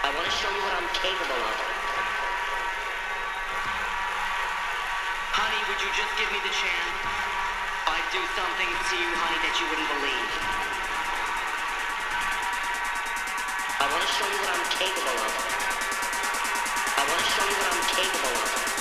I want to show you what I'm capable of. Honey, would you just give me the chance? I'd do something to you, honey, that you wouldn't believe. I want to show you what I'm capable of. I want to show you what I'm capable of.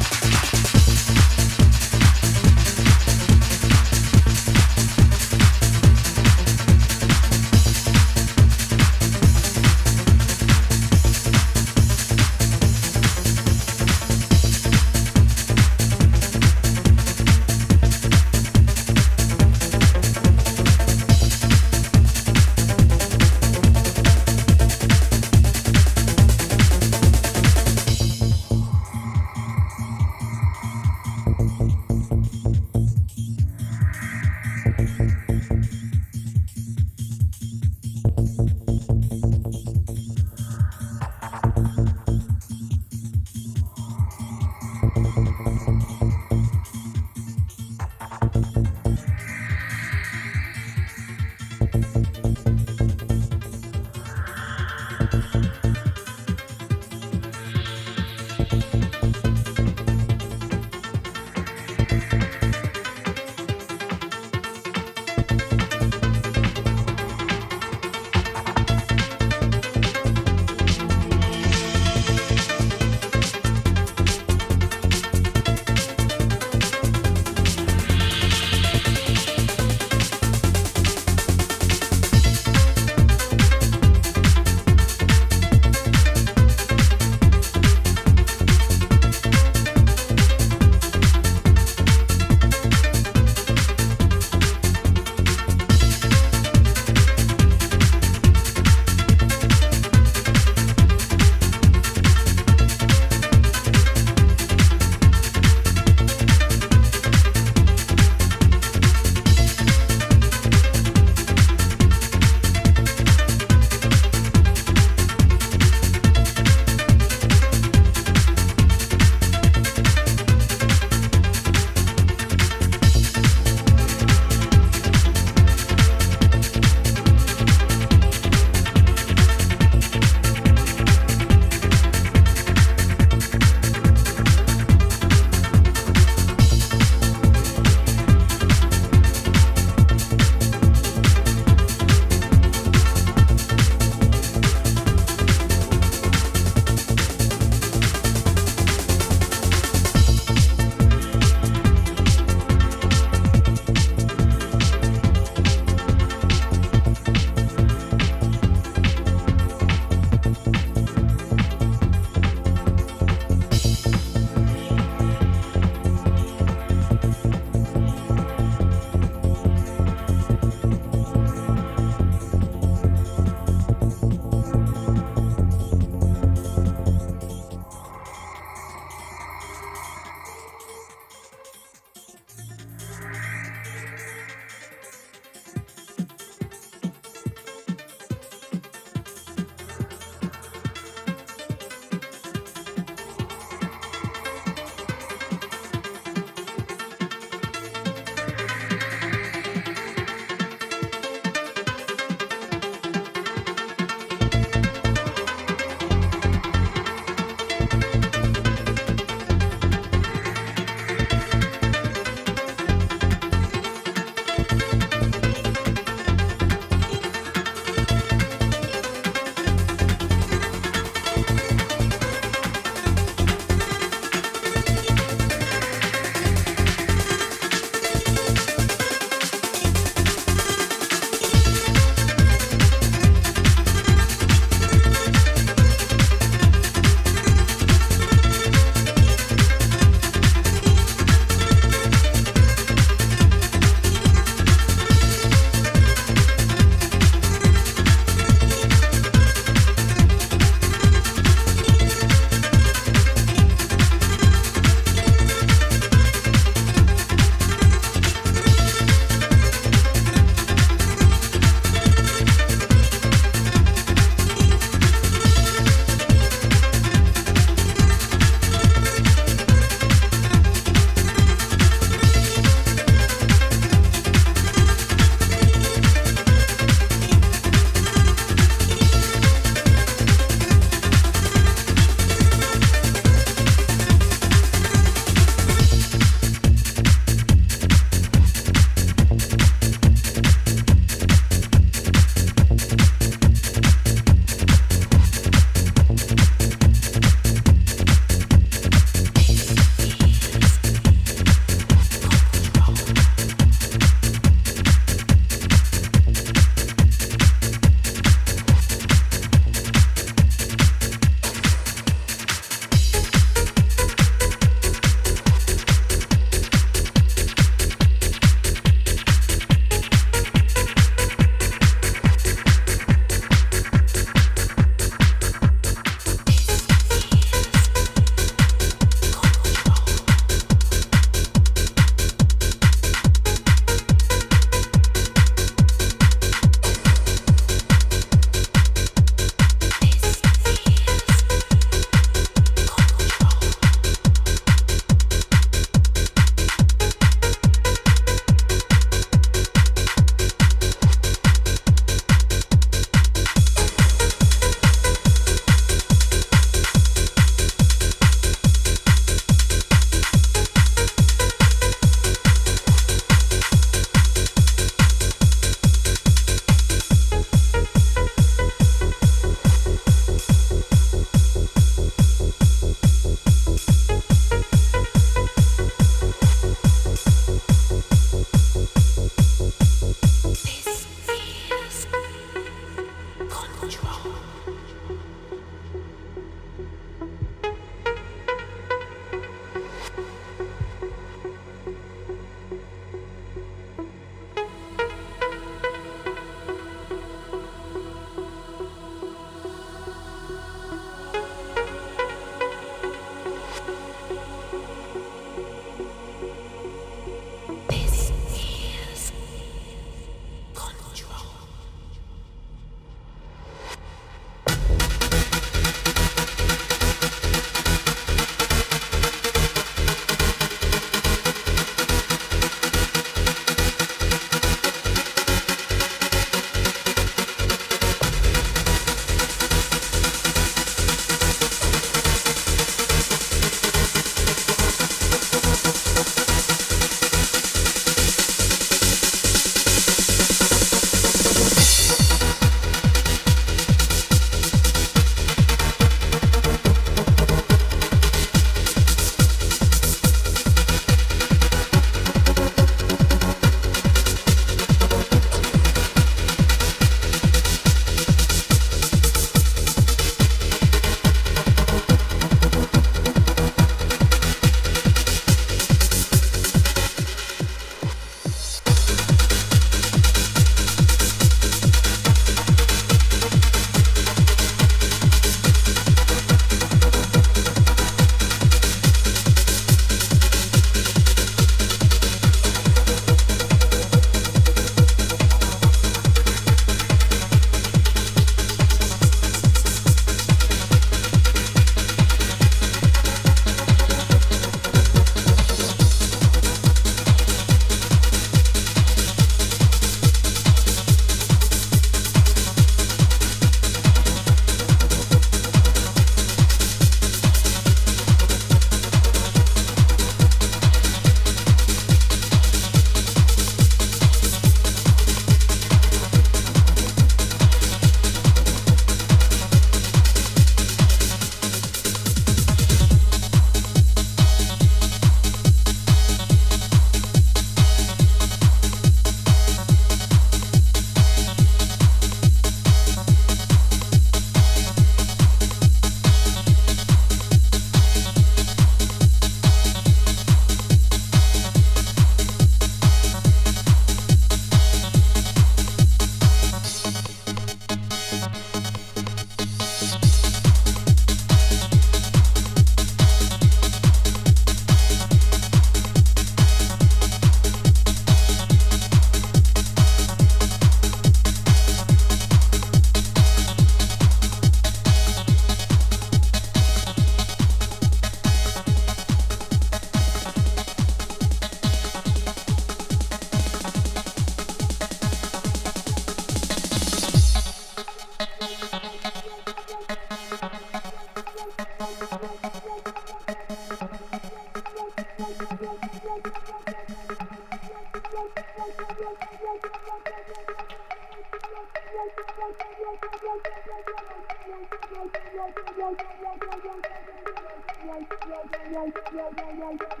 yeah, yeah, yeah.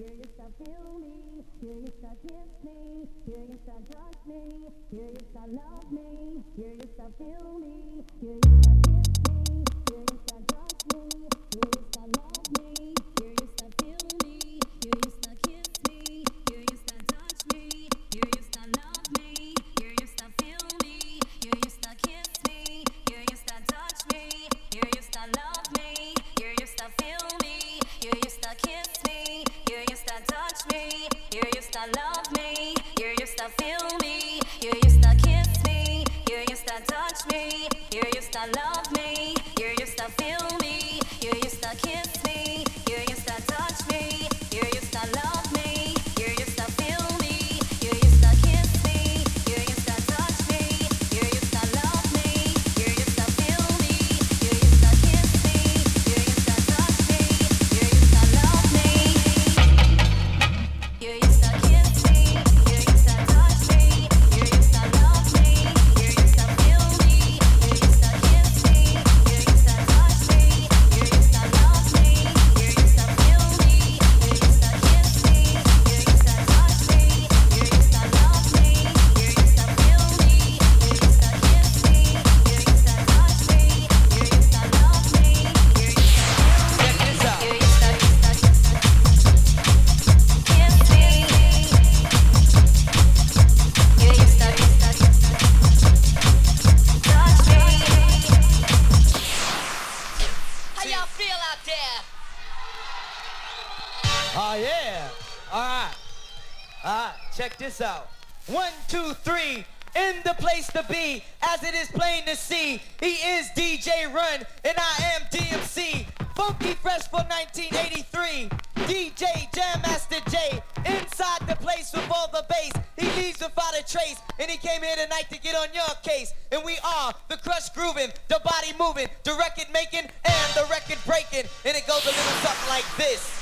Here you start feel me, here you start kiss me, here you start touch me, here you start love me, here you start feel me, here you kiss me. love me. and he came here tonight to get on your case. And we are the crush grooving, the body moving, the record making, and the record breaking. And it goes a little something like this.